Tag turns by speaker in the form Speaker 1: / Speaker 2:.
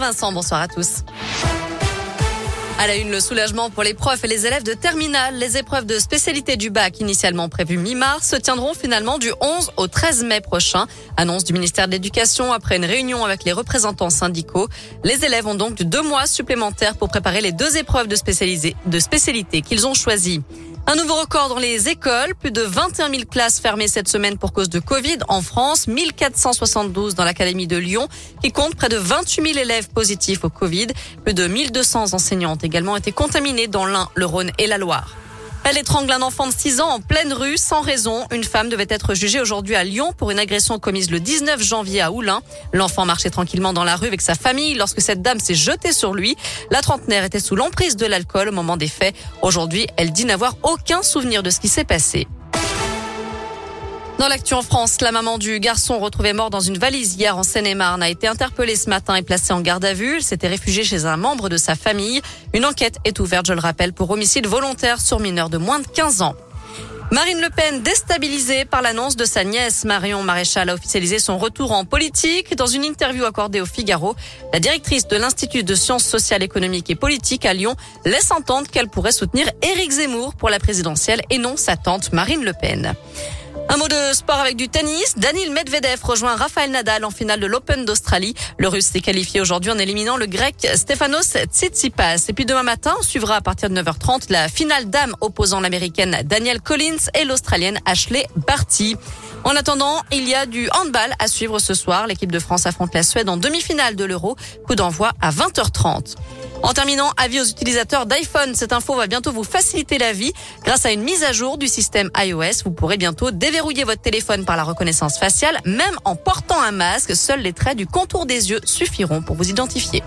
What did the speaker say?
Speaker 1: Vincent, bonsoir à tous. À la une, le soulagement pour les profs et les élèves de terminale. Les épreuves de spécialité du bac, initialement prévues mi-mars, se tiendront finalement du 11 au 13 mai prochain. Annonce du ministère de l'Éducation après une réunion avec les représentants syndicaux. Les élèves ont donc deux mois supplémentaires pour préparer les deux épreuves de, de spécialité qu'ils ont choisies. Un nouveau record dans les écoles. Plus de 21 000 classes fermées cette semaine pour cause de Covid en France. 1472 dans l'Académie de Lyon qui compte près de 28 000 élèves positifs au Covid. Plus de 1200 enseignants ont également été contaminés dans l'Ain, le Rhône et la Loire. Elle étrangle un enfant de 6 ans en pleine rue sans raison. Une femme devait être jugée aujourd'hui à Lyon pour une agression commise le 19 janvier à Oulin. L'enfant marchait tranquillement dans la rue avec sa famille lorsque cette dame s'est jetée sur lui. La trentenaire était sous l'emprise de l'alcool au moment des faits. Aujourd'hui, elle dit n'avoir aucun souvenir de ce qui s'est passé. Dans l'actu en France, la maman du garçon retrouvé mort dans une valise hier en Seine-et-Marne a été interpellée ce matin et placée en garde à vue. Elle s'était réfugiée chez un membre de sa famille. Une enquête est ouverte, je le rappelle, pour homicide volontaire sur mineur de moins de 15 ans. Marine Le Pen déstabilisée par l'annonce de sa nièce Marion Maréchal a officialisé son retour en politique. Dans une interview accordée au Figaro, la directrice de l'Institut de sciences sociales, économiques et politiques à Lyon laisse entendre qu'elle pourrait soutenir Éric Zemmour pour la présidentielle et non sa tante Marine Le Pen. Un mot de sport avec du tennis. Daniil Medvedev rejoint Rafael Nadal en finale de l'Open d'Australie. Le Russe s'est qualifié aujourd'hui en éliminant le Grec Stefanos Tsitsipas. Et puis demain matin, on suivra à partir de 9h30 la finale dame opposant l'américaine Danielle Collins et l'australienne Ashley Barty. En attendant, il y a du handball à suivre ce soir. L'équipe de France affronte la Suède en demi-finale de l'Euro. Coup d'envoi à 20h30. En terminant, avis aux utilisateurs d'iPhone. Cette info va bientôt vous faciliter la vie. Grâce à une mise à jour du système iOS, vous pourrez bientôt déverrouiller votre téléphone par la reconnaissance faciale, même en portant un masque. Seuls les traits du contour des yeux suffiront pour vous identifier.